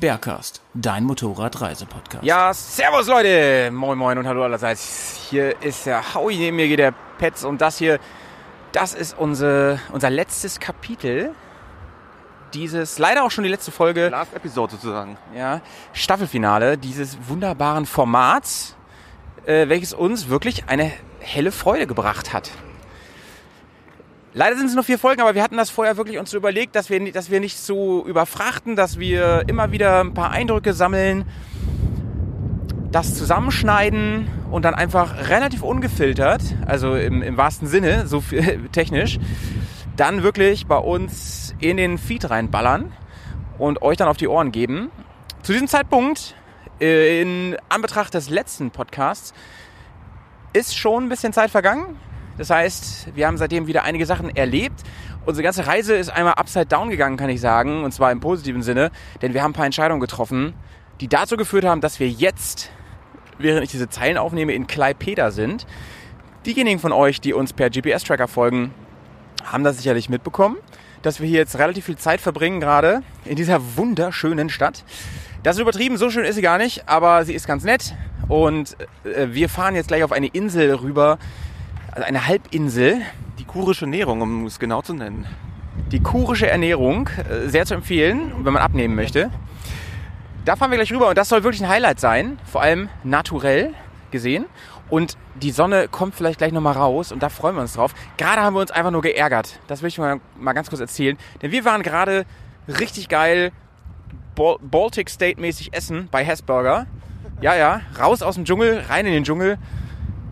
Bergcast, dein Motorradreisepodcast. Ja, servus Leute! Moin moin und hallo allerseits. Hier ist der Howie, neben mir geht der Petz und das hier, das ist unsere, unser letztes Kapitel. Dieses, leider auch schon die letzte Folge, Last Episode sozusagen. ja, Staffelfinale dieses wunderbaren Formats, äh, welches uns wirklich eine helle Freude gebracht hat. Leider sind es nur vier Folgen, aber wir hatten das vorher wirklich uns so überlegt, dass wir, dass wir nicht so überfrachten, dass wir immer wieder ein paar Eindrücke sammeln, das zusammenschneiden und dann einfach relativ ungefiltert, also im, im wahrsten Sinne, so viel, technisch, dann wirklich bei uns in den Feed reinballern und euch dann auf die Ohren geben. Zu diesem Zeitpunkt, äh, in Anbetracht des letzten Podcasts, ist schon ein bisschen Zeit vergangen. Das heißt, wir haben seitdem wieder einige Sachen erlebt. Unsere ganze Reise ist einmal upside down gegangen, kann ich sagen, und zwar im positiven Sinne, denn wir haben ein paar Entscheidungen getroffen, die dazu geführt haben, dass wir jetzt, während ich diese Zeilen aufnehme, in Klaipeda sind. Diejenigen von euch, die uns per GPS-Tracker folgen, haben das sicherlich mitbekommen, dass wir hier jetzt relativ viel Zeit verbringen, gerade in dieser wunderschönen Stadt. Das ist übertrieben, so schön ist sie gar nicht, aber sie ist ganz nett. Und äh, wir fahren jetzt gleich auf eine Insel rüber, also eine Halbinsel, Die kurische Nährung, um es genau zu nennen. die kurische Ernährung, äh, sehr zu empfehlen, wenn man abnehmen möchte. Da fahren wir gleich rüber und das soll wirklich ein Highlight sein, vor allem naturell gesehen. Und die Sonne kommt vielleicht gleich nochmal raus und da freuen wir uns drauf. Gerade haben wir uns einfach nur geärgert. Das will ich mal, mal ganz kurz erzählen. Denn wir waren gerade richtig geil Bal Baltic State mäßig essen bei Hessburger. Ja, ja, raus aus dem Dschungel, rein in den Dschungel.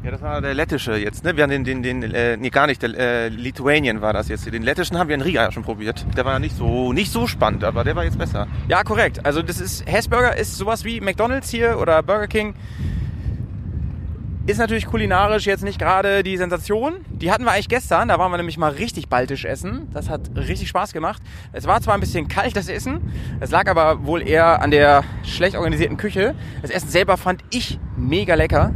Ja, das war der lettische jetzt, ne? Wir haben den, den, den äh, nee, gar nicht, der äh, Lithuanian war das jetzt. Den lettischen haben wir in Riga ja schon probiert. Der war nicht so, nicht so spannend, aber der war jetzt besser. Ja, korrekt. Also das ist Hessburger ist sowas wie McDonald's hier oder Burger King. Ist natürlich kulinarisch jetzt nicht gerade die Sensation. Die hatten wir eigentlich gestern, da waren wir nämlich mal richtig baltisch essen. Das hat richtig Spaß gemacht. Es war zwar ein bisschen kalt, das Essen. Es lag aber wohl eher an der schlecht organisierten Küche. Das Essen selber fand ich mega lecker.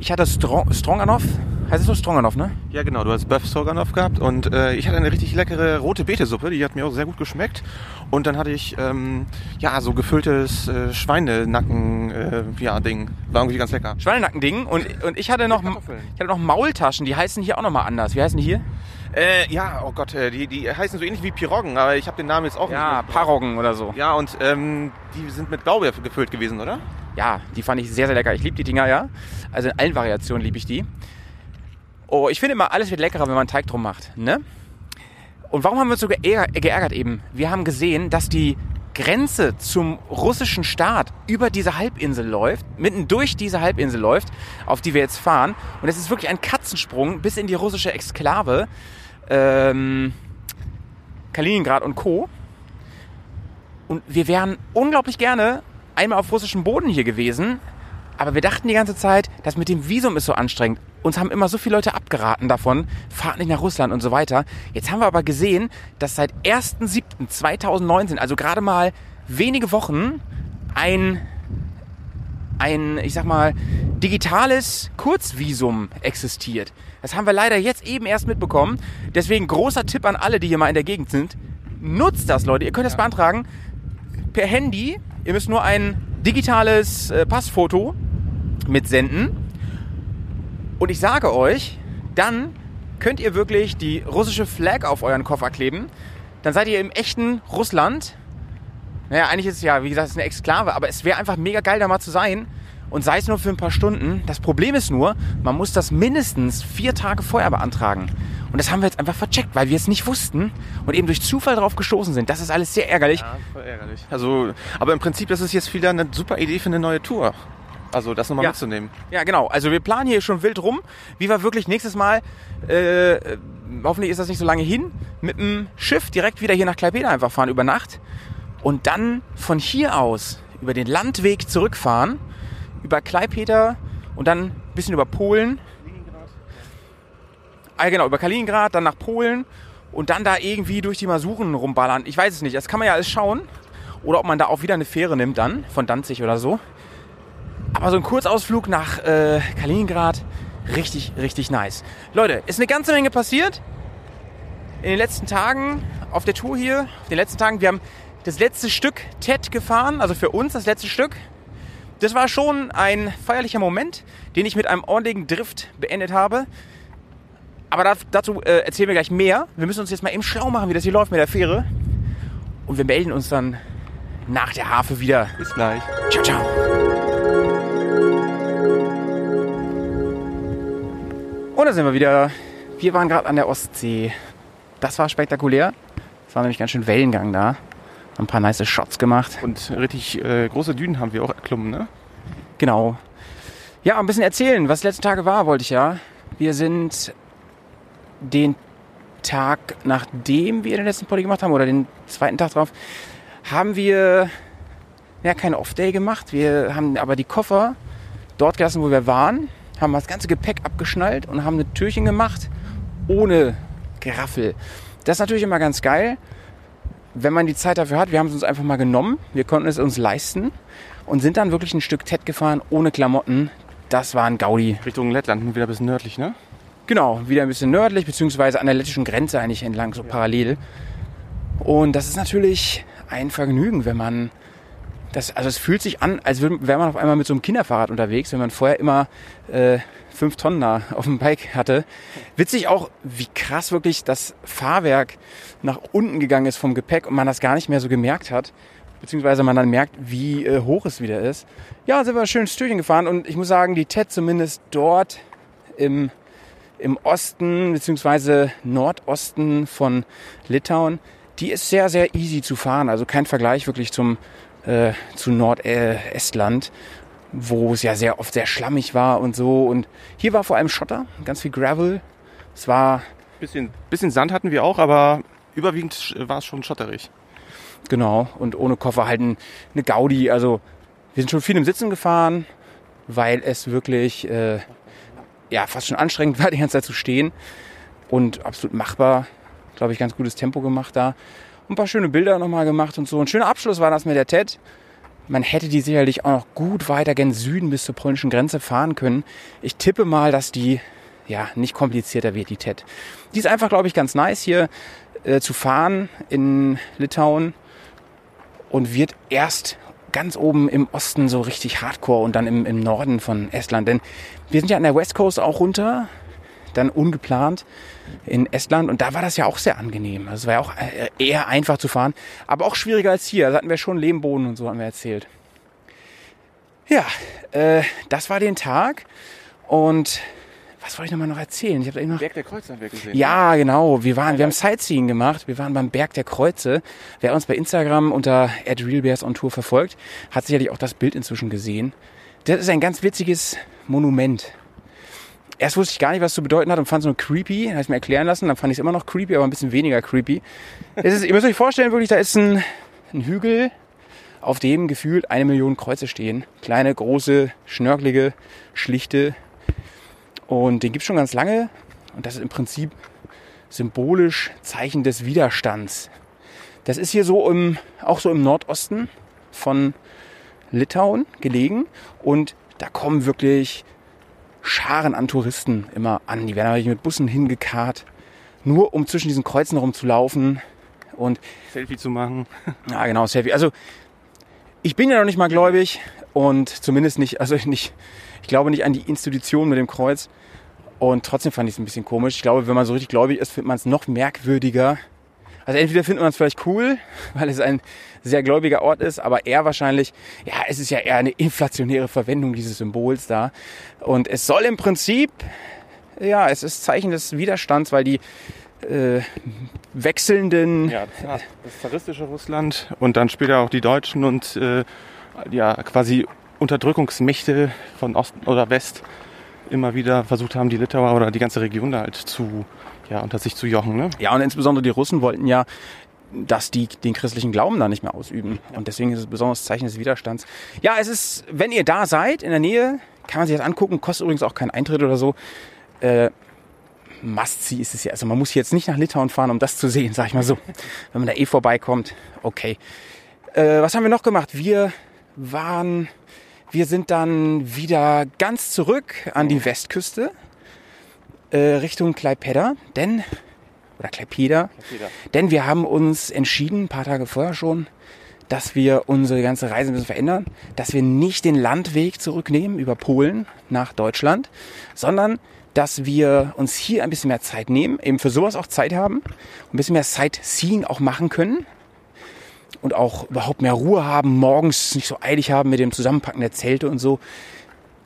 Ich hatte Strong, Stroganoff. Heißt es so Stroganoff, ne? Ja, genau, du hast Böff Stroganoff gehabt und äh, ich hatte eine richtig leckere rote Betesuppe, die hat mir auch sehr gut geschmeckt. Und dann hatte ich, ähm, ja, so gefülltes äh, Schweinenacken, äh, ja, Ding. War irgendwie ganz lecker. Schweinenackending. Und, und ich hatte noch, ich hatte noch Maultaschen, die heißen hier auch nochmal anders. Wie heißen die hier? Äh, ja, oh Gott, äh, die, die heißen so ähnlich wie Piroggen, aber ich habe den Namen jetzt auch Ja, nicht. Paroggen oder so. Ja, und ähm, die sind mit Blaubeer gefüllt gewesen, oder? Ja, die fand ich sehr, sehr lecker. Ich liebe die Dinger, ja. Also in allen Variationen liebe ich die. Oh, ich finde immer, alles wird leckerer, wenn man Teig drum macht, ne? Und warum haben wir uns so geärgert, eben? Wir haben gesehen, dass die Grenze zum russischen Staat über diese Halbinsel läuft, mitten durch diese Halbinsel läuft, auf die wir jetzt fahren. Und es ist wirklich ein Katzensprung bis in die russische Exklave, ähm, Kaliningrad und Co. Und wir wären unglaublich gerne einmal auf russischem Boden hier gewesen, aber wir dachten die ganze Zeit, das mit dem Visum ist so anstrengend. Uns haben immer so viele Leute abgeraten davon, fahrt nicht nach Russland und so weiter. Jetzt haben wir aber gesehen, dass seit 1.7.2019, also gerade mal wenige Wochen, ein, ein, ich sag mal, digitales Kurzvisum existiert. Das haben wir leider jetzt eben erst mitbekommen. Deswegen großer Tipp an alle, die hier mal in der Gegend sind. Nutzt das, Leute. Ihr könnt das beantragen per Handy. Ihr müsst nur ein digitales äh, Passfoto mitsenden. Und ich sage euch, dann könnt ihr wirklich die russische Flag auf euren Koffer kleben. Dann seid ihr im echten Russland. Naja, eigentlich ist es ja, wie gesagt, es ist eine Exklave, aber es wäre einfach mega geil, da mal zu sein. Und sei es nur für ein paar Stunden. Das Problem ist nur, man muss das mindestens vier Tage vorher beantragen. Und das haben wir jetzt einfach vercheckt, weil wir es nicht wussten und eben durch Zufall drauf gestoßen sind. Das ist alles sehr ärgerlich. Ja, voll ärgerlich. Also, aber im Prinzip, das ist jetzt wieder eine super Idee für eine neue Tour. Also, das nochmal Ja. mitzunehmen. Ja, genau. Also wir planen hier schon wild rum, wie wir wirklich nächstes Mal äh, hoffentlich ist das nicht so lange hin, mit dem Schiff direkt wieder hier nach Klaipeda einfach fahren über Nacht und dann von hier aus über den Landweg zurückfahren, über Klaipeda und dann ein bisschen über Polen. Ah, genau, über Kaliningrad, dann nach Polen und dann da irgendwie durch die Masuren rumballern. Ich weiß es nicht, das kann man ja alles schauen. Oder ob man da auch wieder eine Fähre nimmt dann, von Danzig oder so. Aber so ein Kurzausflug nach äh, Kaliningrad, richtig, richtig nice. Leute, ist eine ganze Menge passiert in den letzten Tagen auf der Tour hier. In den letzten Tagen, wir haben das letzte Stück TED gefahren, also für uns das letzte Stück. Das war schon ein feierlicher Moment, den ich mit einem ordentlichen Drift beendet habe. Aber da- dazu äh, erzählen wir gleich mehr. Wir müssen uns jetzt mal eben schlau machen, wie das hier läuft mit der Fähre. Und wir melden uns dann nach der Hafe wieder. Bis gleich. Ciao, ciao. Und da sind wir wieder. Wir waren gerade an der Ostsee. Das war spektakulär. Es war nämlich ganz schön Wellengang da. Haben ein paar nice Shots gemacht. Und richtig äh, große Dünen haben wir auch erklommen, ne? Genau. Ja, ein bisschen erzählen, was die letzten Tage war, wollte ich ja. Wir sind den Tag, nachdem wir den letzten Poddy gemacht haben, oder den zweiten Tag drauf, haben wir ja keinen Off-Day gemacht. Wir haben aber die Koffer dort gelassen, wo wir waren, haben das ganze Gepäck abgeschnallt und haben eine Türchen gemacht ohne Geraffel. Das ist natürlich immer ganz geil, wenn man die Zeit dafür hat. Wir haben es uns einfach mal genommen. Wir konnten es uns leisten und sind dann wirklich ein Stück TED gefahren ohne Klamotten. Das war ein Gaudi. Richtung Lettland, wieder ein bisschen nördlich, ne? Genau, wieder ein bisschen nördlich, beziehungsweise an der lettischen Grenze eigentlich entlang, so parallel. Und das ist natürlich ein Vergnügen, wenn man das, also es fühlt sich an, als wäre man auf einmal mit so einem Kinderfahrrad unterwegs, wenn man vorher immer äh, fünf Tonnen da auf dem Bike hatte. Witzig auch, wie krass wirklich das Fahrwerk nach unten gegangen ist vom Gepäck und man das gar nicht mehr so gemerkt hat. Beziehungsweise man dann merkt, wie äh, hoch es wieder ist. Ja, sind wir schön Stückchen gefahren und ich muss sagen, die TED zumindest dort im im Osten bzw. Nordosten von Litauen, die ist sehr, sehr easy zu fahren. Also kein Vergleich wirklich zum, äh, zu Nordestland, wo es ja sehr oft sehr schlammig war und so. Und hier war vor allem Schotter, ganz viel Gravel. Es war, Bisschen, bisschen Sand hatten wir auch, aber überwiegend war es schon schotterig. genau, und ohne Koffer halt ein, eine Gaudi. Also wir sind schon viel im Sitzen gefahren, weil es wirklich äh, ja, fast schon anstrengend war, die ganze Zeit zu stehen. Und absolut machbar. Glaube ich, ganz gutes Tempo gemacht da. Ein paar schöne Bilder nochmal gemacht und so. Ein schöner Abschluss war das mit der TED. Man hätte die sicherlich auch noch gut weiter gen Süden bis zur polnischen Grenze fahren können. Ich tippe mal, dass die ja nicht komplizierter wird, die TED. Die ist einfach, glaube ich, ganz nice hier äh, zu fahren in Litauen und wird erst ganz oben im Osten so richtig hardcore und dann im, im Norden von Estland. Denn wir sind ja an der West Coast auch runter, dann ungeplant in Estland und da war das ja auch sehr angenehm. Also es war ja auch äh, eher einfach zu fahren, aber auch schwieriger als hier. Da hatten wir schon Lehmboden und so, haben wir erzählt. Ja, äh, das war den Tag und was wollte ich nochmal noch erzählen? Ich habe noch Berg der Kreuze haben wir gesehen. ja, genau. Wir waren, wir haben Sightseeing gemacht. Wir waren beim Berg der Kreuze. Wer uns bei Instagram unter @realbearsontour verfolgt, hat sicherlich auch das Bild inzwischen gesehen. Das ist ein ganz witziges Monument. Erst wusste ich gar nicht, was es zu bedeuten hat und fand es nur creepy. Habe ich mir erklären lassen. Dann fand ich es immer noch creepy, aber ein bisschen weniger creepy. Es ist, ihr müsst euch vorstellen, wirklich, da ist ein, ein Hügel, auf dem gefühlt eine Million Kreuze stehen. Kleine, große, schnörkelige, schlichte. Und den gibt's schon ganz lange. Und das ist im Prinzip symbolisch Zeichen des Widerstands. Das ist hier so im, auch so im Nordosten von Litauen gelegen. Und da kommen wirklich Scharen an Touristen immer an. Die werden aber mit Bussen hingekarrt, nur um zwischen diesen Kreuzen rumzulaufen. Und Selfie zu machen. ja, genau, Selfie. Also ich bin ja noch nicht mal gläubig und zumindest nicht, also nicht, ich glaube nicht an die Institution mit dem Kreuz. Und trotzdem fand ich es ein bisschen komisch. Ich glaube, wenn man so richtig gläubig ist, findet man es noch merkwürdiger. Also entweder findet man es vielleicht cool, weil es ein sehr gläubiger Ort ist, aber eher wahrscheinlich, ja, es ist ja eher eine inflationäre Verwendung dieses Symbols da. Und es soll im Prinzip, ja, es ist Zeichen des Widerstands, weil die äh, wechselnden Ja, das, zaristische Russland und dann später auch die Deutschen und äh, ja, quasi Unterdrückungsmächte von Ost oder West immer wieder versucht haben, die Litauer oder die ganze Region da halt zu ja, unter sich zu jochen, ne? Ja, und insbesondere die Russen wollten ja, dass die den christlichen Glauben da nicht mehr ausüben. Und deswegen ist es ein besonderes Zeichen des Widerstands. Ja, es ist, wenn ihr da seid, in der Nähe, kann man sich das angucken. Kostet übrigens auch keinen Eintritt oder so. Äh, Must-see ist es ja. Also man muss jetzt nicht nach Litauen fahren, um das zu sehen, sag ich mal so. Wenn man da eh vorbeikommt, okay. Äh, was haben wir noch gemacht? Wir waren, wir sind dann wieder ganz zurück an die Westküste, äh, Richtung Klaipeda, denn, oder Klaipeda, denn wir haben uns entschieden, ein paar Tage vorher schon, dass wir unsere ganze Reise ein bisschen verändern, dass wir nicht den Landweg zurücknehmen über Polen nach Deutschland, sondern dass wir uns hier ein bisschen mehr Zeit nehmen, eben für sowas auch Zeit haben, ein bisschen mehr Sightseeing auch machen können und auch überhaupt mehr Ruhe haben, morgens nicht so eilig haben mit dem Zusammenpacken der Zelte und so.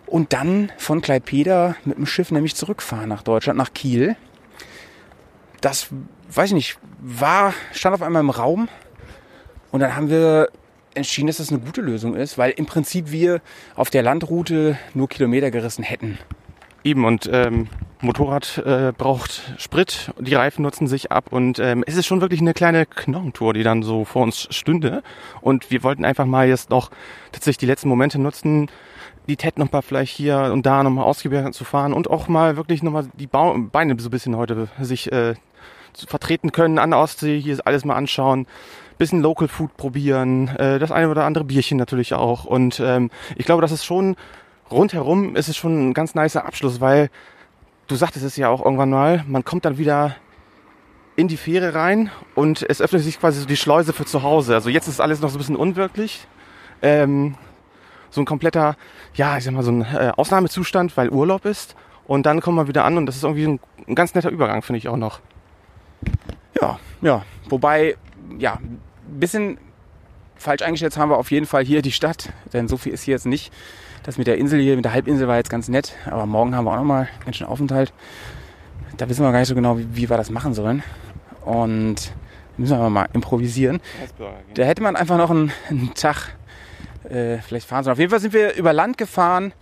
Und dann von Klaipeda mit dem Schiff nämlich zurückfahren nach Deutschland, nach Kiel. Das, weiß ich nicht, war, stand auf einmal im Raum. Und dann haben wir entschieden, dass das eine gute Lösung ist, weil im Prinzip wir auf der Landroute nur Kilometer gerissen hätten. Eben, und ähm, Motorrad äh, braucht Sprit, die Reifen nutzen sich ab und ähm, es ist schon wirklich eine kleine Knochentour, die dann so vor uns stünde. Und wir wollten einfach mal jetzt noch tatsächlich die letzten Momente nutzen, die TED noch mal vielleicht hier und da nochmal ausgewertet zu fahren und auch mal wirklich nochmal die Bau Beine so ein bisschen heute sich äh, vertreten können an der Ostsee, hier alles mal anschauen, bisschen Local Food probieren, äh, das eine oder andere Bierchen natürlich auch. Und ähm, ich glaube, das ist schon rundherum ist es schon ein ganz nicer Abschluss, weil du sagtest es ja auch irgendwann mal, man kommt dann wieder in die Fähre rein und es öffnet sich quasi so die Schleuse für zu Hause. Also jetzt ist alles noch so ein bisschen unwirklich. Ähm, so ein kompletter, ja, ich sag mal, so ein äh, Ausnahmezustand, weil Urlaub ist. Und dann kommen wir wieder an und das ist irgendwie ein, ein ganz netter Übergang, finde ich auch noch. Ja, ja. Wobei, ja, ein bisschen falsch eingeschätzt haben wir auf jeden Fall hier die Stadt, denn so viel ist hier jetzt nicht. Das mit der Insel hier, mit der Halbinsel war jetzt ganz nett, aber morgen haben wir auch nochmal einen schönen Aufenthalt. Da wissen wir gar nicht so genau, wie, wie wir das machen sollen. Und müssen wir mal improvisieren. Da hätte man einfach noch einen, einen Tag äh, vielleicht fahren sollen. Auf jeden Fall sind wir über Land gefahren,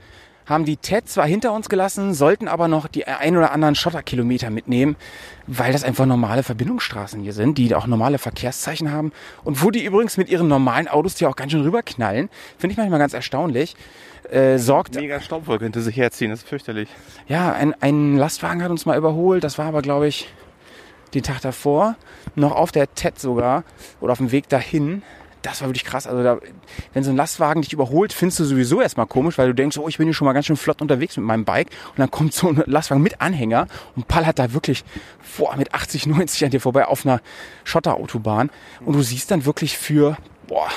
haben die TED zwar hinter uns gelassen, sollten aber noch die ein oder anderen Schotterkilometer mitnehmen, weil das einfach normale Verbindungsstraßen hier sind, die auch normale Verkehrszeichen haben und wo die übrigens mit ihren normalen Autos hier auch ganz schön rüberknallen. Finde ich manchmal ganz erstaunlich. Äh, sorgt, Mega Staubwolke hinter sich herziehen, das ist fürchterlich. ja, ein, ein Lastwagen hat uns mal überholt, das war aber, glaube ich, den Tag davor, noch auf der TED sogar oder auf dem Weg dahin. Das war wirklich krass. Also da, wenn so ein Lastwagen dich überholt, findest du sowieso erstmal komisch, weil du denkst, oh, ich bin hier schon mal ganz schön flott unterwegs mit meinem Bike. Und dann kommt so ein Lastwagen mit Anhänger und ballert da wirklich boah, mit 80, 90 an dir vorbei auf einer Schotterautobahn. Und du siehst dann wirklich für, boah,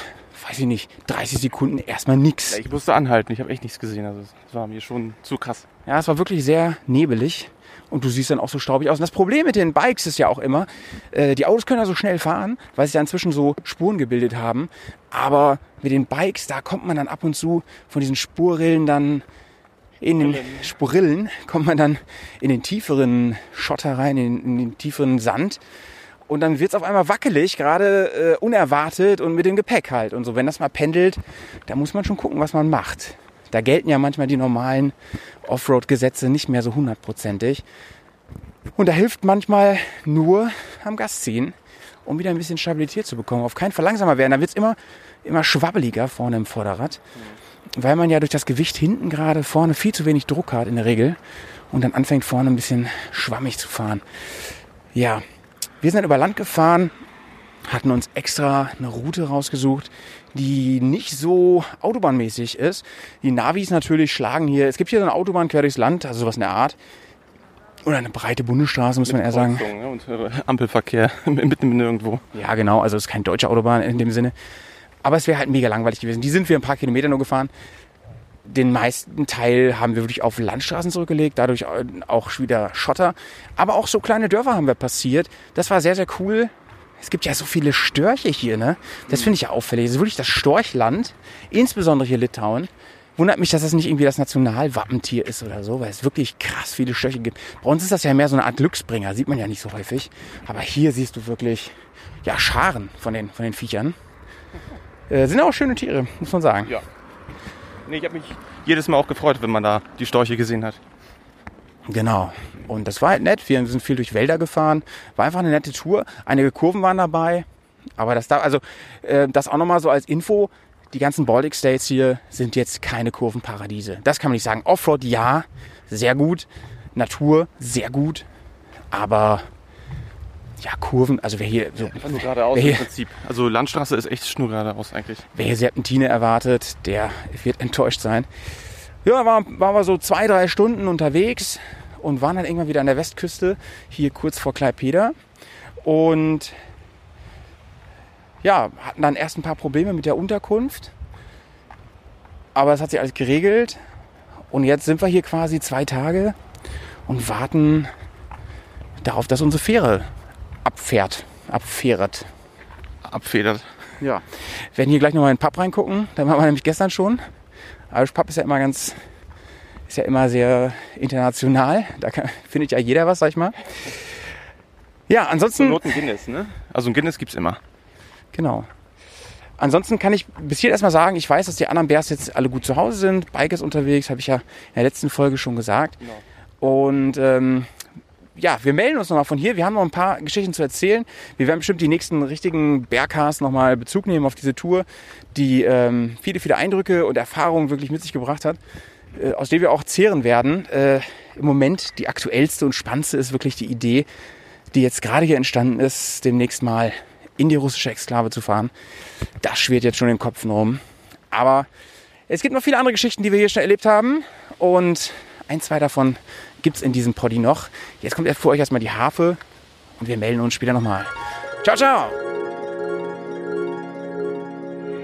weiß ich nicht, 30 Sekunden erstmal nix. Ich musste anhalten, ich habe echt nichts gesehen. Also das war mir schon zu krass. Ja, es war wirklich sehr nebelig und du siehst dann auch so staubig aus. Und das Problem mit den Bikes ist ja auch immer, äh, die Autos können ja so schnell fahren, weil sie ja inzwischen so Spuren gebildet haben. Aber mit den Bikes, da kommt man dann ab und zu von diesen Spurrillen dann in den Spurillen, kommt man dann in den tieferen Schotter rein, in, in den tieferen Sand. Und dann wird's auf einmal wackelig, gerade äh, unerwartet und mit dem Gepäck halt. Und so, wenn das mal pendelt, da muss man schon gucken, was man macht. Da gelten ja manchmal die normalen Offroad-Gesetze nicht mehr so hundertprozentig. Und da hilft manchmal nur am Gas ziehen, um wieder ein bisschen Stabilität zu bekommen. Auf keinen Fall langsamer werden. Da wird's immer, immer schwabbeliger vorne im Vorderrad. Weil man ja durch das Gewicht hinten gerade vorne viel zu wenig Druck hat in der Regel. Und dann anfängt vorne ein bisschen schwammig zu fahren. Ja, wir sind über Land gefahren, hatten uns extra eine Route rausgesucht, die nicht so autobahnmäßig ist. Die Navis natürlich schlagen hier, es gibt hier so eine Autobahn quer durchs Land, also sowas in der Art. Oder eine breite Bundesstraße, muss man eher sagen. Ja, und äh, Ampelverkehr mitten im nirgendwo. Ja, genau, also es ist keine deutsche Autobahn in dem Sinne. Aber es wäre halt mega langweilig gewesen. Die sind wir ein paar Kilometer nur gefahren. Den meisten Teil haben wir wirklich auf Landstraßen zurückgelegt, dadurch auch wieder Schotter. Aber auch so kleine Dörfer haben wir passiert. Das war sehr, sehr cool. Es gibt ja so viele Störche hier, ne? Das finde ich ja auffällig. Es ist wirklich das Storchland, insbesondere hier Litauen. Wundert mich, dass das nicht irgendwie das Nationalwappentier ist oder so, weil es wirklich krass viele Störche gibt. Bei uns ist das ja mehr so eine Art Glücksbringer, sieht man ja nicht so häufig. Aber hier siehst du wirklich, ja, Scharen von den, von den Viechern. Äh, sind auch schöne Tiere, muss man sagen. Ja. Nee, ich habe mich jedes Mal auch gefreut, wenn man da die Storche gesehen hat. Genau. Und das war halt nett. Wir sind viel durch Wälder gefahren. War einfach eine nette Tour. Einige Kurven waren dabei. Aber das da, also äh, das auch nochmal so als Info. Die ganzen Baltic States hier sind jetzt keine Kurvenparadiese. Das kann man nicht sagen. Offroad ja, sehr gut. Natur sehr gut. Aber ja, Kurven, also wer hier so, Einfach nur geradeaus hier- im Prinzip. Also Landstraße ist echt nur geradeaus eigentlich. wer hier Serpentine erwartet, der wird enttäuscht sein. Ja, waren, waren wir so zwei, drei Stunden unterwegs und waren dann irgendwann wieder an der Westküste, hier kurz vor Klaipeda. Und ja, hatten dann erst ein paar Probleme mit der Unterkunft. Aber es hat sich alles geregelt. Und jetzt sind wir hier quasi zwei Tage und warten darauf, dass unsere Fähre abfährt, abfährt. Abfedert. Ja. Wir werden hier gleich nochmal in den Pub reingucken. Da waren wir nämlich gestern schon. Irish Pub ist ja immer ganz, ist ja immer sehr international. Da kann, findet ja jeder was, sag ich mal. Ja, ansonsten, Not ein Guinness, ne? Also ein Guinness gibt's immer. genau. Ansonsten kann ich bis hier erstmal sagen, ich weiß, dass die anderen Bears jetzt alle gut zu Hause sind. Bike ist unterwegs, habe ich ja in der letzten Folge schon gesagt. Und ähm, ja, wir melden uns nochmal von hier. Wir haben noch ein paar Geschichten zu erzählen. Wir werden bestimmt die nächsten richtigen Bergcasts nochmal Bezug nehmen auf diese Tour, die ähm, viele, viele Eindrücke und Erfahrungen wirklich mit sich gebracht hat, äh, aus denen wir auch zehren werden. Äh, Im Moment die aktuellste und spannendste ist wirklich die Idee, die jetzt gerade hier entstanden ist, demnächst mal in die russische Exklave zu fahren. Das schwirrt jetzt schon den Kopf rum. Aber es gibt noch viele andere Geschichten, die wir hier schon erlebt haben. Und ein, zwei davon gibt es in diesem Poddy noch. Jetzt kommt für euch erstmal die Harfe und wir melden uns später nochmal. Ciao, ciao!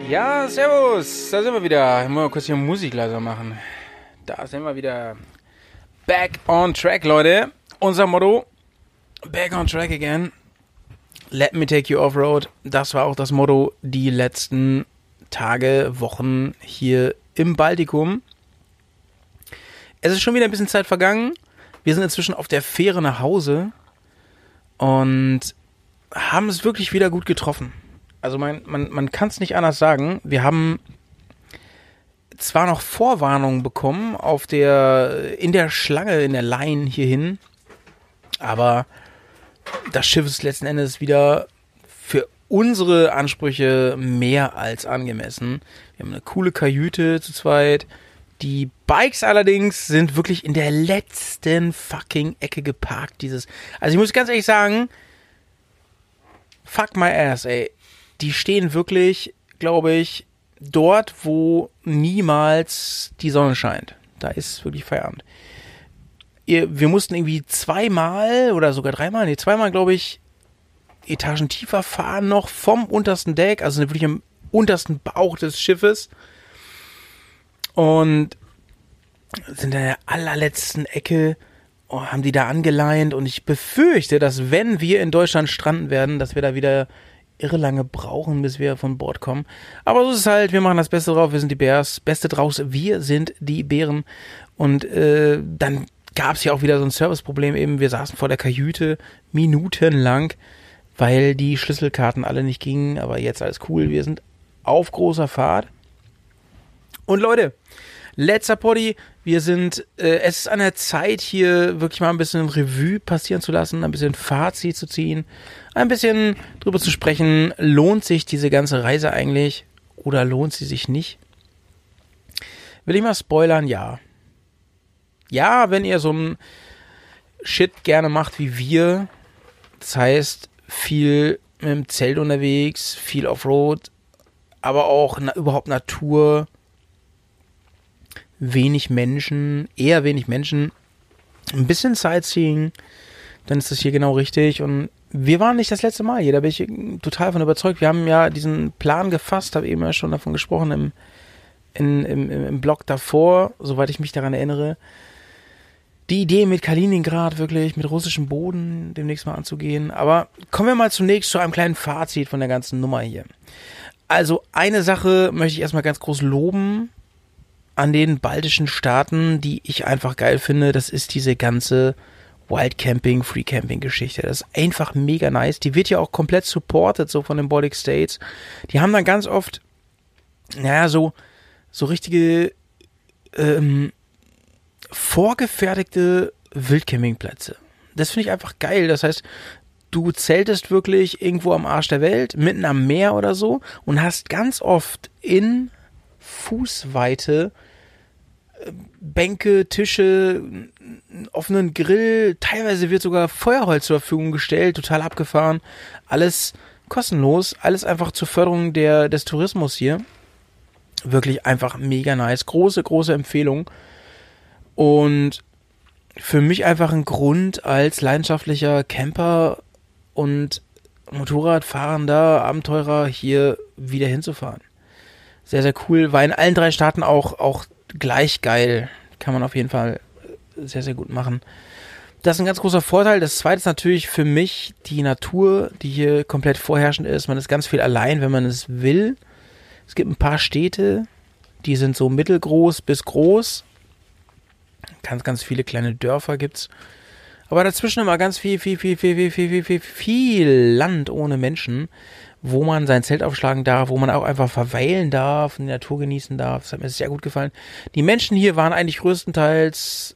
Ja, servus, da sind wir wieder. Ich muss mal kurz hier Musik leiser machen. Da sind wir wieder. Back on track, Leute. Unser Motto. Back on track again. Let me take you off-road. Das war auch das Motto die letzten Tage, Wochen hier im Baltikum. Es ist schon wieder ein bisschen Zeit vergangen. Wir sind inzwischen auf der Fähre nach Hause und haben es wirklich wieder gut getroffen. Also man, man, man kann es nicht anders sagen. Wir haben zwar noch Vorwarnungen bekommen auf der, in der Schlange, in der Line hierhin, aber das Schiff ist letzten Endes wieder für unsere Ansprüche mehr als angemessen. Wir haben eine coole Kajüte zu zweit. Die Bikes allerdings sind wirklich in der letzten fucking Ecke geparkt. Dieses, also ich muss ganz ehrlich sagen, fuck my ass, ey. Die stehen wirklich, glaube ich, dort, wo niemals die Sonne scheint. Da ist wirklich Feierabend. Wir mussten irgendwie zweimal oder sogar dreimal, nee, zweimal, glaube ich, Etagen tiefer fahren noch vom untersten Deck, also wirklich im untersten Bauch des Schiffes. Und sind in der allerletzten Ecke, oh, haben die da angeleint und ich befürchte, dass wenn wir in Deutschland stranden werden, dass wir da wieder irre lange brauchen, bis wir von Bord kommen. Aber so ist es halt, wir machen das Beste drauf, wir sind die Bärs, Beste draus, wir sind die Bären. Und äh, dann gab es ja auch wieder so ein Serviceproblem eben, wir saßen vor der Kajüte minutenlang, weil die Schlüsselkarten alle nicht gingen, aber jetzt alles cool, wir sind auf großer Fahrt. Und Leute, letzter Poddy, wir sind, äh, es ist an der Zeit, hier wirklich mal ein bisschen Revue passieren zu lassen, ein bisschen Fazit zu ziehen, ein bisschen drüber zu sprechen, lohnt sich diese ganze Reise eigentlich oder lohnt sie sich nicht? Will ich mal spoilern? Ja. Ja, wenn ihr so ein Shit gerne macht wie wir, das heißt viel mit dem Zelt unterwegs, viel Offroad, aber auch na, überhaupt Natur, wenig Menschen, eher wenig Menschen, ein bisschen Sightseeing, dann ist das hier genau richtig. Und wir waren nicht das letzte Mal hier, da bin ich total von überzeugt. Wir haben ja diesen Plan gefasst, habe eben ja schon davon gesprochen im, in, im, im, Blog davor, soweit ich mich daran erinnere. Die Idee mit Kaliningrad wirklich, mit russischem Boden demnächst mal anzugehen. Aber kommen wir mal zunächst zu einem kleinen Fazit von der ganzen Nummer hier. Also eine Sache möchte ich erstmal ganz groß loben an den baltischen Staaten, die ich einfach geil finde. Das ist diese ganze Wildcamping, Freecamping-Geschichte. Das ist einfach mega nice. Die wird ja auch komplett supported, so von den Baltic States. Die haben dann ganz oft, naja, so, so richtige, ähm, vorgefertigte Wildcampingplätze. Das finde ich einfach geil. Das heißt, du zeltest wirklich irgendwo am Arsch der Welt, mitten am Meer oder so und hast ganz oft in Fußweite Bänke, Tische, einen offenen Grill, teilweise wird sogar Feuerholz zur Verfügung gestellt, total abgefahren. Alles kostenlos, alles einfach zur Förderung der, des Tourismus hier. Wirklich einfach mega nice. Große, große Empfehlung. Und für mich einfach ein Grund als leidenschaftlicher Camper und Motorradfahrender, Abenteurer hier wieder hinzufahren. Sehr, sehr cool. War in allen drei Staaten auch, auch gleich geil. Kann man auf jeden Fall sehr, sehr gut machen. Das ist ein ganz großer Vorteil. Das zweite ist natürlich für mich die Natur, die hier komplett vorherrschend ist. Man ist ganz viel allein, wenn man es will. Es gibt ein paar Städte, die sind so mittelgroß bis groß. Ganz, ganz viele kleine Dörfer gibt's. Aber dazwischen immer ganz viel, viel, viel, viel, viel, viel, viel, viel Land ohne Menschen wo man sein Zelt aufschlagen darf, wo man auch einfach verweilen darf, die Natur genießen darf. Das hat mir sehr gut gefallen. Die Menschen hier waren eigentlich größtenteils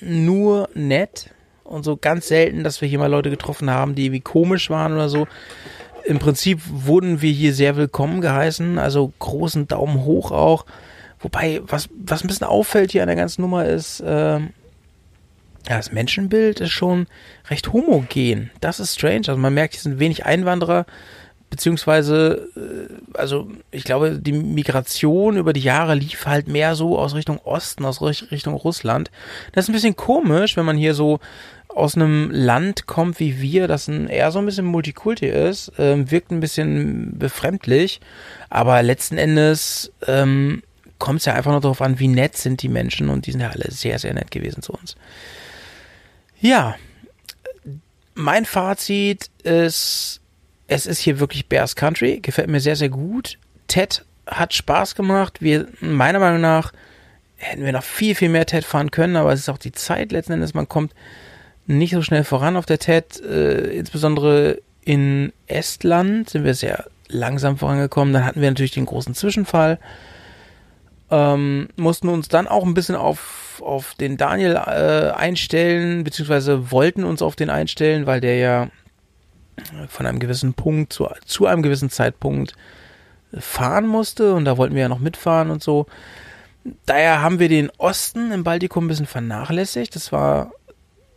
nur nett und so ganz selten, dass wir hier mal Leute getroffen haben, die irgendwie komisch waren oder so. Im Prinzip wurden wir hier sehr willkommen geheißen, also großen Daumen hoch auch. Wobei, was, was ein bisschen auffällt hier an der ganzen Nummer ist, äh, ja, das Menschenbild ist schon recht homogen. Das ist strange. Also man merkt, hier sind wenig Einwanderer, beziehungsweise, äh, also ich glaube, die Migration über die Jahre lief halt mehr so aus Richtung Osten, aus Richtung Russland. Das ist ein bisschen komisch, wenn man hier so aus einem Land kommt wie wir, das ein, eher so ein bisschen Multikulti ist, ähm, wirkt ein bisschen befremdlich, aber letzten Endes ähm, kommt es ja einfach nur darauf an, wie nett sind die Menschen und die sind ja alle sehr, sehr nett gewesen zu uns. Ja, mein Fazit ist, es ist hier wirklich Bears Country, gefällt mir sehr, sehr gut. Ted hat Spaß gemacht. Wir, meiner Meinung nach, hätten wir noch viel, viel mehr Ted fahren können, aber es ist auch die Zeit letzten Endes. Man kommt nicht so schnell voran auf der TED, äh, insbesondere in Estland sind wir sehr langsam vorangekommen. Dann hatten wir natürlich den großen Zwischenfall. Ähm, mussten uns dann auch ein bisschen auf, auf den Daniel äh, einstellen, beziehungsweise wollten uns auf den einstellen, weil der ja von einem gewissen Punkt zu, zu einem gewissen Zeitpunkt fahren musste und da wollten wir ja noch mitfahren und so. Daher haben wir den Osten im Baltikum ein bisschen vernachlässigt. Das war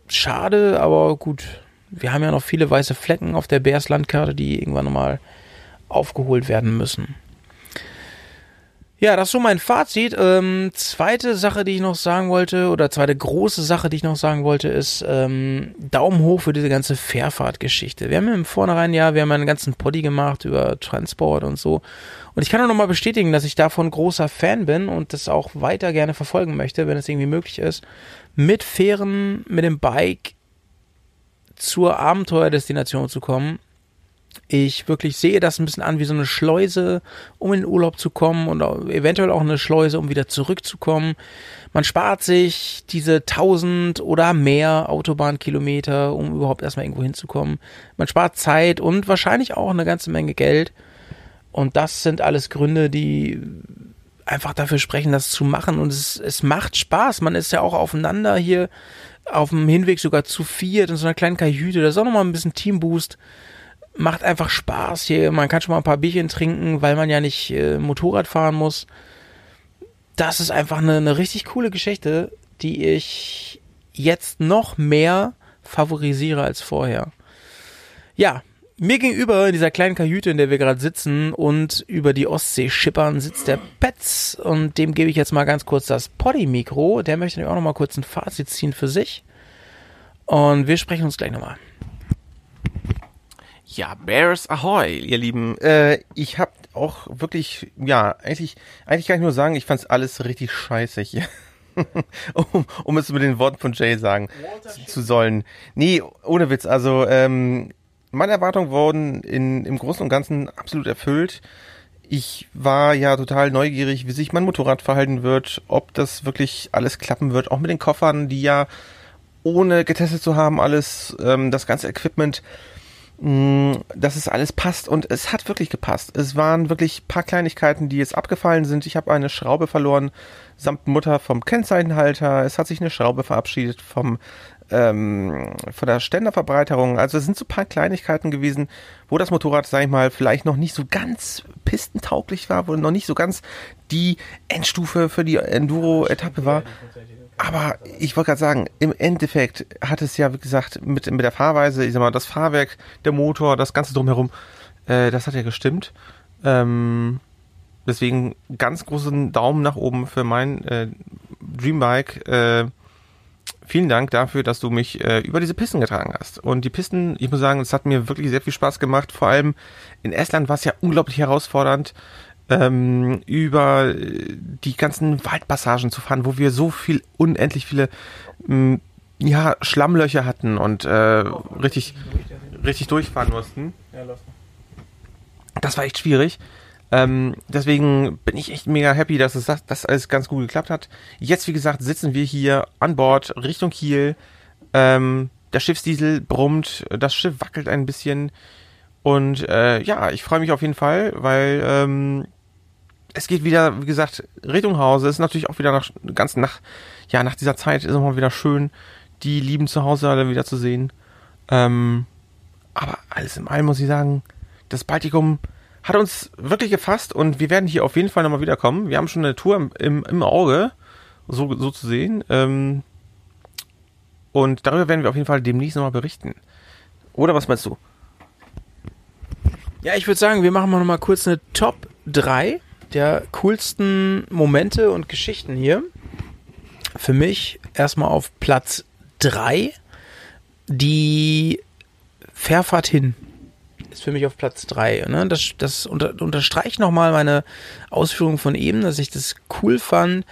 schade, aber gut. Wir haben ja noch viele weiße Flecken auf der Bärslandkarte, die irgendwann nochmal aufgeholt werden müssen. Ja, das ist so mein Fazit. Ähm, zweite Sache, die ich noch sagen wollte, oder zweite große Sache, die ich noch sagen wollte, ist ähm, Daumen hoch für diese ganze Fährfahrtgeschichte. Wir haben im Vornherein ja, wir haben einen ganzen Poddy gemacht über Transport und so. Und ich kann nur noch mal bestätigen, dass ich davon großer Fan bin und das auch weiter gerne verfolgen möchte, wenn es irgendwie möglich ist, mit Fähren, mit dem Bike zur Abenteuerdestination zu kommen ich wirklich sehe das ein bisschen an wie so eine Schleuse, um in den Urlaub zu kommen und eventuell auch eine Schleuse, um wieder zurückzukommen. Man spart sich diese 1000 oder mehr Autobahnkilometer, um überhaupt erstmal irgendwo hinzukommen. Man spart Zeit und wahrscheinlich auch eine ganze Menge Geld. Und das sind alles Gründe, die einfach dafür sprechen, das zu machen. Und es, es macht Spaß. Man ist ja auch aufeinander hier auf dem Hinweg sogar zu viert in so einer kleinen Kajüte. Das ist auch nochmal ein bisschen Teamboost macht einfach Spaß hier. Man kann schon mal ein paar Bierchen trinken, weil man ja nicht äh, Motorrad fahren muss. Das ist einfach eine, eine richtig coole Geschichte, die ich jetzt noch mehr favorisiere als vorher. Ja, mir gegenüber in dieser kleinen Kajüte, in der wir gerade sitzen und über die Ostsee schippern, sitzt der Petz und dem gebe ich jetzt mal ganz kurz das Poddy-Mikro. Der möchte auch noch mal kurz ein Fazit ziehen für sich. Und wir sprechen uns gleich nochmal. Ja, Bears Ahoy, ihr Lieben. Äh, ich hab auch wirklich, ja, eigentlich, eigentlich kann ich nur sagen, ich fand's alles richtig scheiße hier. um, um es mit den Worten von Jay sagen zu, zu sollen. Nee, ohne Witz. Also, ähm, meine Erwartungen wurden in, im Großen und Ganzen absolut erfüllt. Ich war ja total neugierig, wie sich mein Motorrad verhalten wird, ob das wirklich alles klappen wird, auch mit den Koffern, die ja ohne getestet zu haben, alles, ähm, das ganze Equipment dass es alles passt und es hat wirklich gepasst. Es waren wirklich paar Kleinigkeiten, die jetzt abgefallen sind. Ich habe eine Schraube verloren samt Mutter vom Kennzeichenhalter. Es hat sich eine Schraube verabschiedet vom ähm, von der Ständerverbreiterung. Also es sind so ein paar Kleinigkeiten gewesen, wo das Motorrad, sag ich mal, vielleicht noch nicht so ganz pistentauglich war, wo noch nicht so ganz die Endstufe für die Enduro-Etappe war. Aber ich wollte gerade sagen, im Endeffekt hat es ja, wie gesagt, mit, mit der Fahrweise, ich sag mal, das Fahrwerk, der Motor, das Ganze drumherum, äh, das hat ja gestimmt. Ähm, deswegen ganz großen Daumen nach oben für mein äh, Dreambike. Äh, vielen Dank dafür, dass du mich äh, über diese Pisten getragen hast. Und die Pisten, ich muss sagen, es hat mir wirklich sehr viel Spaß gemacht. Vor allem in Estland war es ja unglaublich herausfordernd ähm, über äh, die ganzen Waldpassagen zu fahren, wo wir so viel, unendlich viele mh, ja, Schlammlöcher hatten und äh, richtig, richtig durchfahren mussten. Das war echt schwierig. Ähm, deswegen bin ich echt mega happy, dass es das, das alles ganz gut geklappt hat. Jetzt, wie gesagt, sitzen wir hier an Bord Richtung Kiel. Ähm, der Schiffsdiesel brummt, das Schiff wackelt ein bisschen. Und äh, ja, ich freue mich auf jeden Fall, weil ähm, es geht wieder, wie gesagt, Richtung Hause. Es ist natürlich auch wieder nach ganz nach, ja, nach dieser Zeit ist mal wieder schön, die lieben zu Hause alle wieder zu sehen. Ähm, aber alles im allem muss ich sagen, das Baltikum hat uns wirklich gefasst und wir werden hier auf jeden Fall nochmal wiederkommen. Wir haben schon eine Tour im, im, Auge, so, so zu sehen. Ähm, und darüber werden wir auf jeden Fall demnächst nochmal berichten. Oder was meinst du? Ja, ich würde sagen, wir machen mal noch mal kurz eine Top 3 der coolsten Momente und Geschichten hier. Für mich erstmal auf Platz 3 die Fährfahrt hin. Ist für mich auf Platz 3. Ne? Das, das unter, unterstreicht nochmal meine Ausführung von eben, dass ich das cool fand.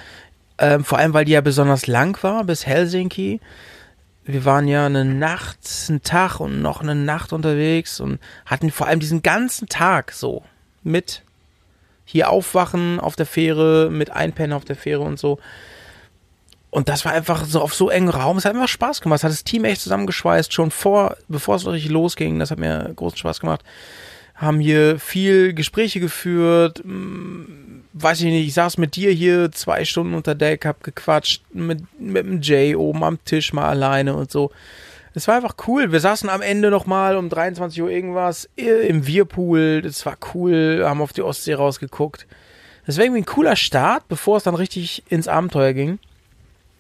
Ähm, vor allem, weil die ja besonders lang war bis Helsinki. Wir waren ja eine Nacht, einen Tag und noch eine Nacht unterwegs und hatten vor allem diesen ganzen Tag so mit hier aufwachen auf der Fähre, mit einpennen auf der Fähre und so. Und das war einfach so auf so engen Raum. Es hat einfach Spaß gemacht. Es hat das Team echt zusammengeschweißt, schon vor, bevor es richtig losging. Das hat mir großen Spaß gemacht. Haben hier viel Gespräche geführt. Hm, weiß ich nicht, ich saß mit dir hier zwei Stunden unter Deck, hab gequatscht mit, mit dem Jay oben am Tisch mal alleine und so. Es war einfach cool. Wir saßen am Ende nochmal um 23 Uhr irgendwas im Wirpool. Das war cool. Haben auf die Ostsee rausgeguckt. Das war irgendwie ein cooler Start, bevor es dann richtig ins Abenteuer ging.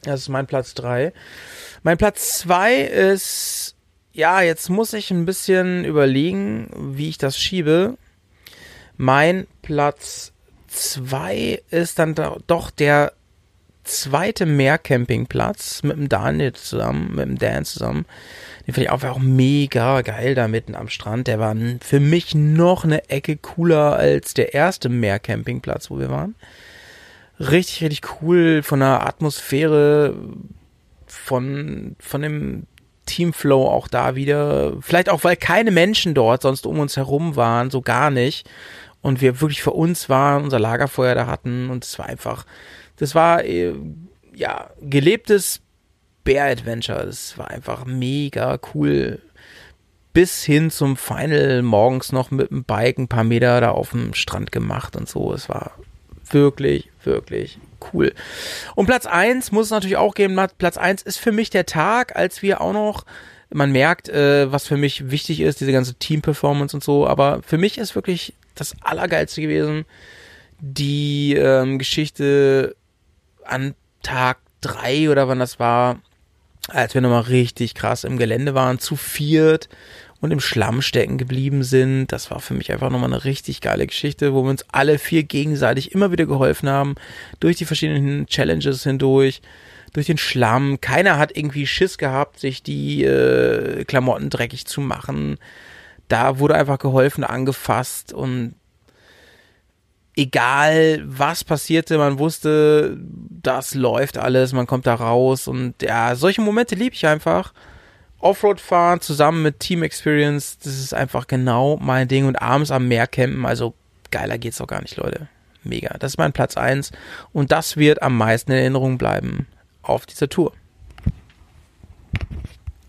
Das ist mein Platz 3. Mein Platz 2 ist, ja, jetzt muss ich ein bisschen überlegen, wie ich das schiebe. Mein Platz 2 ist dann doch der zweite Meercampingplatz mit dem Daniel zusammen, mit dem Dan zusammen. Den finde ich auch, auch mega geil da mitten am Strand. Der war für mich noch eine Ecke cooler als der erste Meercampingplatz, wo wir waren. Richtig, richtig cool von der Atmosphäre, von, von dem Teamflow auch da wieder. Vielleicht auch, weil keine Menschen dort sonst um uns herum waren, so gar nicht. Und wir wirklich für uns waren, unser Lagerfeuer da hatten und es war einfach, das war äh, ja gelebtes Bear Adventure. Das war einfach mega cool. Bis hin zum Final morgens noch mit dem Bike ein paar Meter da auf dem Strand gemacht und so. Es war wirklich, wirklich cool. Und Platz 1 muss es natürlich auch geben. Platz 1 ist für mich der Tag, als wir auch noch, man merkt, äh, was für mich wichtig ist, diese ganze Team-Performance und so, aber für mich ist wirklich das Allergeilste gewesen, die ähm, Geschichte an Tag drei oder wann das war, als wir nochmal richtig krass im Gelände waren, zu viert und im Schlamm stecken geblieben sind. Das war für mich einfach nochmal eine richtig geile Geschichte, wo wir uns alle vier gegenseitig immer wieder geholfen haben, durch die verschiedenen Challenges hindurch, durch den Schlamm. Keiner hat irgendwie Schiss gehabt, sich die äh, Klamotten dreckig zu machen. Da wurde einfach geholfen, angefasst und egal was passierte, man wusste, das läuft alles, man kommt da raus und ja, solche Momente liebe ich einfach. Offroad fahren zusammen mit Team Experience, das ist einfach genau mein Ding und abends am Meer campen, also geiler geht's doch gar nicht, Leute. Mega. Das ist mein Platz 1 und das wird am meisten in Erinnerung bleiben auf dieser Tour.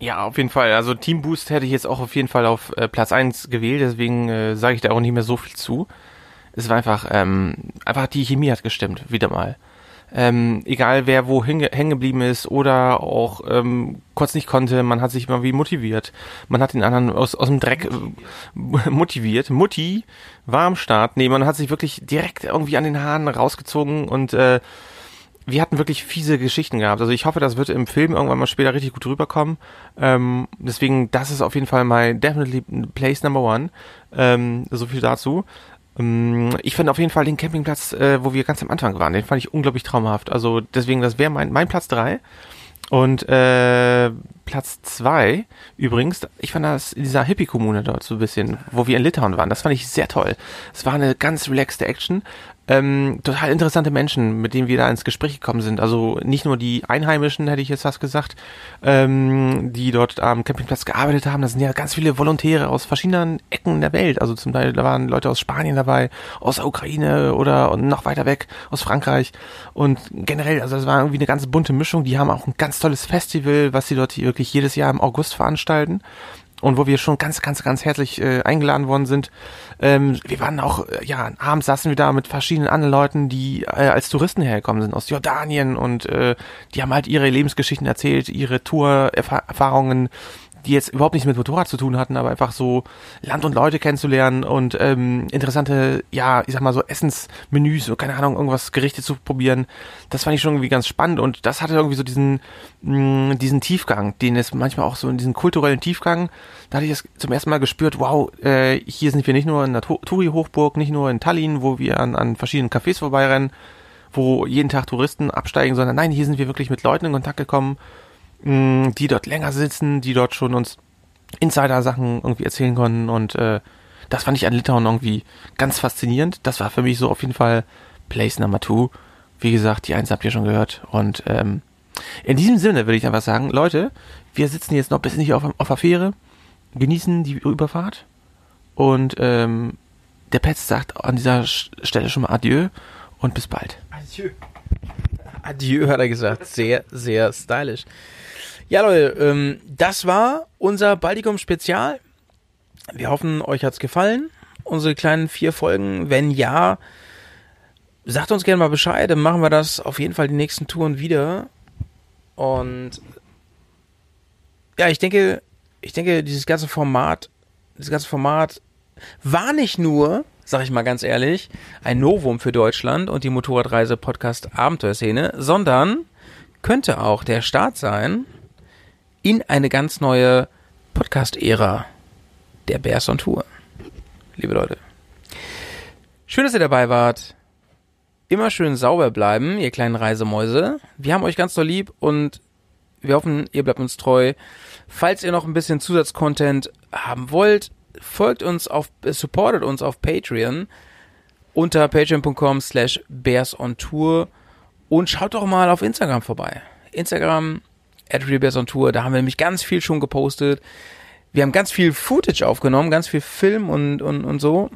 Ja, auf jeden Fall. Also Team Boost hätte ich jetzt auch auf jeden Fall auf äh, Platz 1 gewählt, deswegen äh, sage ich da auch nicht mehr so viel zu es war einfach, ähm, einfach die Chemie hat gestimmt, wieder mal. ähm, egal wer wo hängen geblieben ist oder auch ähm, kurz nicht konnte, man hat sich immer wie motiviert. Man hat den anderen aus, aus dem Dreck äh, motiviert. Mutti war am Start. Nee, man hat sich wirklich direkt irgendwie an den Haaren rausgezogen und äh, wir hatten wirklich fiese Geschichten gehabt. Also ich hoffe, das wird im Film irgendwann mal später richtig gut rüberkommen. Ähm, deswegen, das ist auf jeden Fall my definitely place number one. Ähm, so viel dazu. Ähm, ich finde auf jeden Fall den Campingplatz, äh, wo wir ganz am Anfang waren, den fand ich unglaublich traumhaft. Also deswegen, das wäre mein, mein Platz drei. Und äh, Platz zwei übrigens, ich fand das in dieser Hippie-Kommune dort so ein bisschen, wo wir in Litauen waren, das fand ich sehr toll. Es war eine ganz relaxte Action. Ähm, total interessante Menschen, mit denen wir da ins Gespräch gekommen sind. Also nicht nur die Einheimischen, hätte ich jetzt fast gesagt, ähm, die dort am Campingplatz gearbeitet haben. Da sind ja ganz viele Volontäre aus verschiedenen Ecken der Welt. Also zum Teil, da waren Leute aus Spanien dabei, aus der Ukraine oder noch weiter weg, aus Frankreich. Und generell, also das war irgendwie eine ganz bunte Mischung. Die haben auch ein ganz tolles Festival, was sie dort wirklich jedes Jahr im August veranstalten und wo wir schon ganz, ganz, ganz herzlich äh, eingeladen worden sind. Ähm, wir waren auch, äh, ja, abends saßen wir da mit verschiedenen anderen Leuten, die äh, als Touristen hergekommen sind aus Jordanien und äh, die haben halt ihre Lebensgeschichten erzählt, ihre Tour-Erfahrungen, die jetzt überhaupt nichts mit Motorrad zu tun hatten, aber einfach so Land und Leute kennenzulernen und ähm, interessante, ja, ich sag mal so Essensmenüs, so keine Ahnung, irgendwas Gerichte zu probieren. Das fand ich schon irgendwie ganz spannend und das hatte irgendwie so diesen, mh, diesen Tiefgang, den es manchmal auch so in diesen kulturellen Tiefgang, da hatte ich das zum ersten Mal gespürt, wow, äh, hier sind wir nicht nur in der Touri-Hochburg, nicht nur in Tallinn, wo wir an, an verschiedenen Cafés vorbeirennen, wo jeden Tag Touristen absteigen, sondern nein, hier sind wir wirklich mit Leuten in Kontakt gekommen, mh, die dort länger sitzen, die dort schon uns Insider-Sachen irgendwie erzählen konnten und äh, das fand ich an Litauen irgendwie ganz faszinierend. Das war für mich so auf jeden Fall Place Number Two. Wie gesagt, die Eins habt ihr schon gehört und ähm, in diesem Sinne würde ich einfach sagen, Leute, wir sitzen jetzt noch ein bisschen hier auf, auf der Fähre, genießen die Überfahrt und ähm, der Petz sagt an dieser Stelle schon mal Adieu und bis bald. Adieu. Adieu, hat er gesagt. Sehr, sehr stylisch. Ja, Leute, ähm, das war unser Baltikum-Spezial. Wir hoffen, euch hat's gefallen. Unsere kleinen vier Folgen. Wenn ja, sagt uns gerne mal Bescheid. Dann machen wir das auf jeden Fall die nächsten Touren wieder. Und ja, ich denke, ich denke, dieses ganze Format, dieses ganze Format war nicht nur, sag ich mal ganz ehrlich, ein Novum für Deutschland und die Motorradreise-Podcast Abenteuerszene, sondern könnte auch der Start sein in eine ganz neue Podcast-Ära der Bears on Tour. Liebe Leute. Schön, dass ihr dabei wart. Immer schön sauber bleiben, ihr kleinen Reisemäuse. Wir haben euch ganz doll lieb und wir hoffen, ihr bleibt uns treu. Falls ihr noch ein bisschen Zusatzcontent haben wollt, folgt uns auf, supportet uns auf Patreon unter patreon.com slash bearsontour und schaut doch mal auf Instagram vorbei. Instagram at realbearsontour, da haben wir nämlich ganz viel schon gepostet. Wir haben ganz viel Footage aufgenommen, ganz viel Film und, und, und so.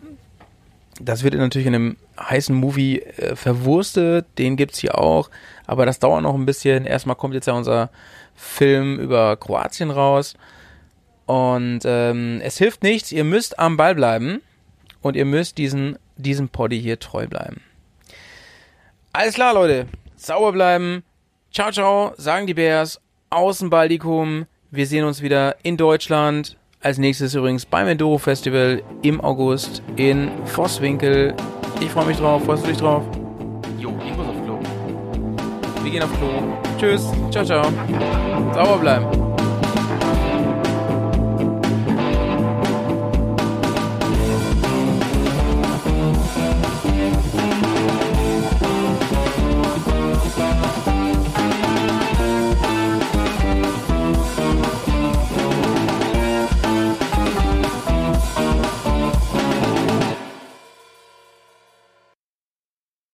Das wird natürlich in einem heißen Movie äh, verwurstet, den gibt's hier auch, aber das dauert noch ein bisschen. Erstmal kommt jetzt ja unser Film über Kroatien raus. Und ähm, es hilft nichts, ihr müsst am Ball bleiben und ihr müsst diesen, diesem Poddy hier treu bleiben. Alles klar, Leute. Sauber bleiben. Ciao, ciao, sagen die Bears aus dem Baltikum. Wir sehen uns wieder in Deutschland. Als nächstes übrigens beim Enduro Festival im August in Vosswinkel. Ich freue mich drauf. Freust du dich drauf? Jo, ich muss auf Klo. Wir gehen auf Klo. Tschüss. Ciao, ciao. Sauber bleiben.